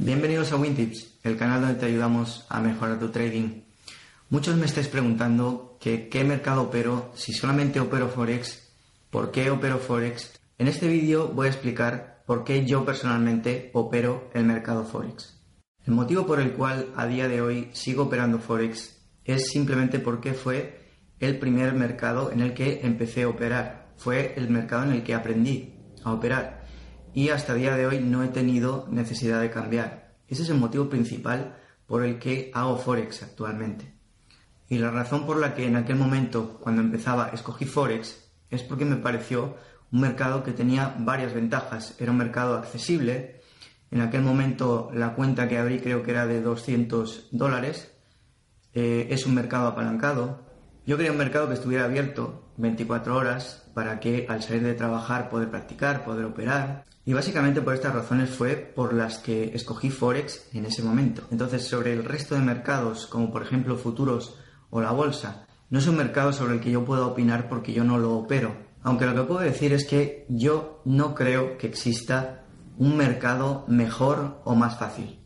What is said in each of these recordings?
Bienvenidos a WinTips, el canal donde te ayudamos a mejorar tu trading. Muchos me estáis preguntando qué mercado opero, si solamente opero Forex, por qué opero Forex. En este vídeo voy a explicar por qué yo personalmente opero el mercado Forex. El motivo por el cual a día de hoy sigo operando Forex es simplemente porque fue el primer mercado en el que empecé a operar. Fue el mercado en el que aprendí a operar. Y hasta día de hoy no he tenido necesidad de cambiar. Ese es el motivo principal por el que hago Forex actualmente. Y la razón por la que en aquel momento, cuando empezaba, escogí Forex es porque me pareció un mercado que tenía varias ventajas. Era un mercado accesible. En aquel momento la cuenta que abrí creo que era de 200 dólares. Eh, es un mercado apalancado. Yo quería un mercado que estuviera abierto 24 horas para que al salir de trabajar poder practicar, poder operar. Y básicamente por estas razones fue por las que escogí Forex en ese momento. Entonces sobre el resto de mercados, como por ejemplo futuros o la bolsa, no es un mercado sobre el que yo pueda opinar porque yo no lo opero. Aunque lo que puedo decir es que yo no creo que exista un mercado mejor o más fácil.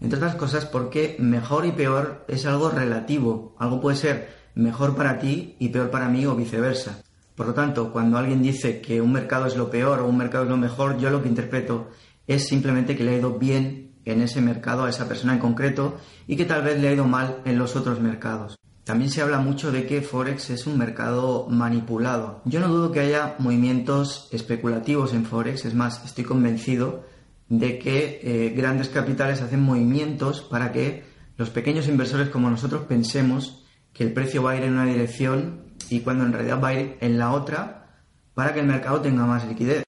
Entre otras cosas porque mejor y peor es algo relativo. Algo puede ser mejor para ti y peor para mí o viceversa. Por lo tanto, cuando alguien dice que un mercado es lo peor o un mercado es lo mejor, yo lo que interpreto es simplemente que le ha ido bien en ese mercado a esa persona en concreto y que tal vez le ha ido mal en los otros mercados. También se habla mucho de que Forex es un mercado manipulado. Yo no dudo que haya movimientos especulativos en Forex, es más, estoy convencido de que eh, grandes capitales hacen movimientos para que los pequeños inversores como nosotros pensemos que el precio va a ir en una dirección y cuando en realidad va a ir en la otra para que el mercado tenga más liquidez.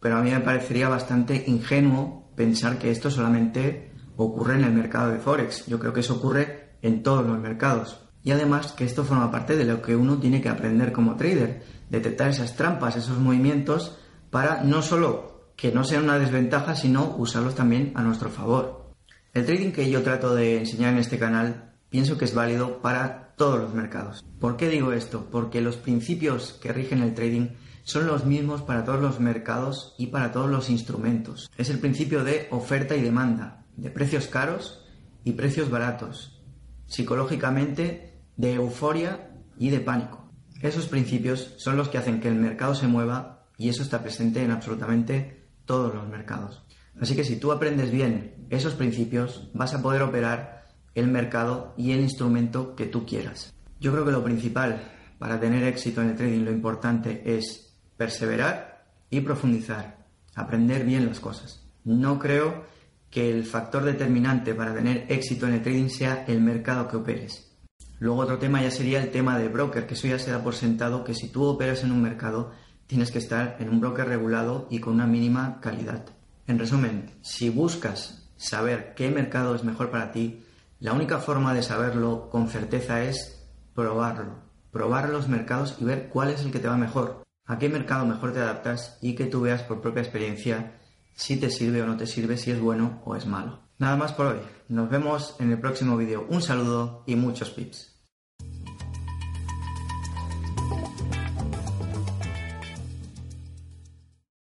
Pero a mí me parecería bastante ingenuo pensar que esto solamente ocurre en el mercado de Forex. Yo creo que eso ocurre en todos los mercados. Y además que esto forma parte de lo que uno tiene que aprender como trader, detectar esas trampas, esos movimientos, para no solo que no sean una desventaja, sino usarlos también a nuestro favor. El trading que yo trato de enseñar en este canal pienso que es válido para todos los mercados. ¿Por qué digo esto? Porque los principios que rigen el trading son los mismos para todos los mercados y para todos los instrumentos. Es el principio de oferta y demanda, de precios caros y precios baratos, psicológicamente de euforia y de pánico. Esos principios son los que hacen que el mercado se mueva y eso está presente en absolutamente todos los mercados. Así que si tú aprendes bien esos principios, vas a poder operar el mercado y el instrumento que tú quieras. Yo creo que lo principal para tener éxito en el trading, lo importante es perseverar y profundizar, aprender bien las cosas. No creo que el factor determinante para tener éxito en el trading sea el mercado que operes. Luego otro tema ya sería el tema de broker, que eso ya se da por sentado que si tú operas en un mercado tienes que estar en un broker regulado y con una mínima calidad. En resumen, si buscas saber qué mercado es mejor para ti, la única forma de saberlo con certeza es probarlo, probar los mercados y ver cuál es el que te va mejor, a qué mercado mejor te adaptas y que tú veas por propia experiencia si te sirve o no te sirve, si es bueno o es malo. Nada más por hoy. Nos vemos en el próximo vídeo. Un saludo y muchos pips.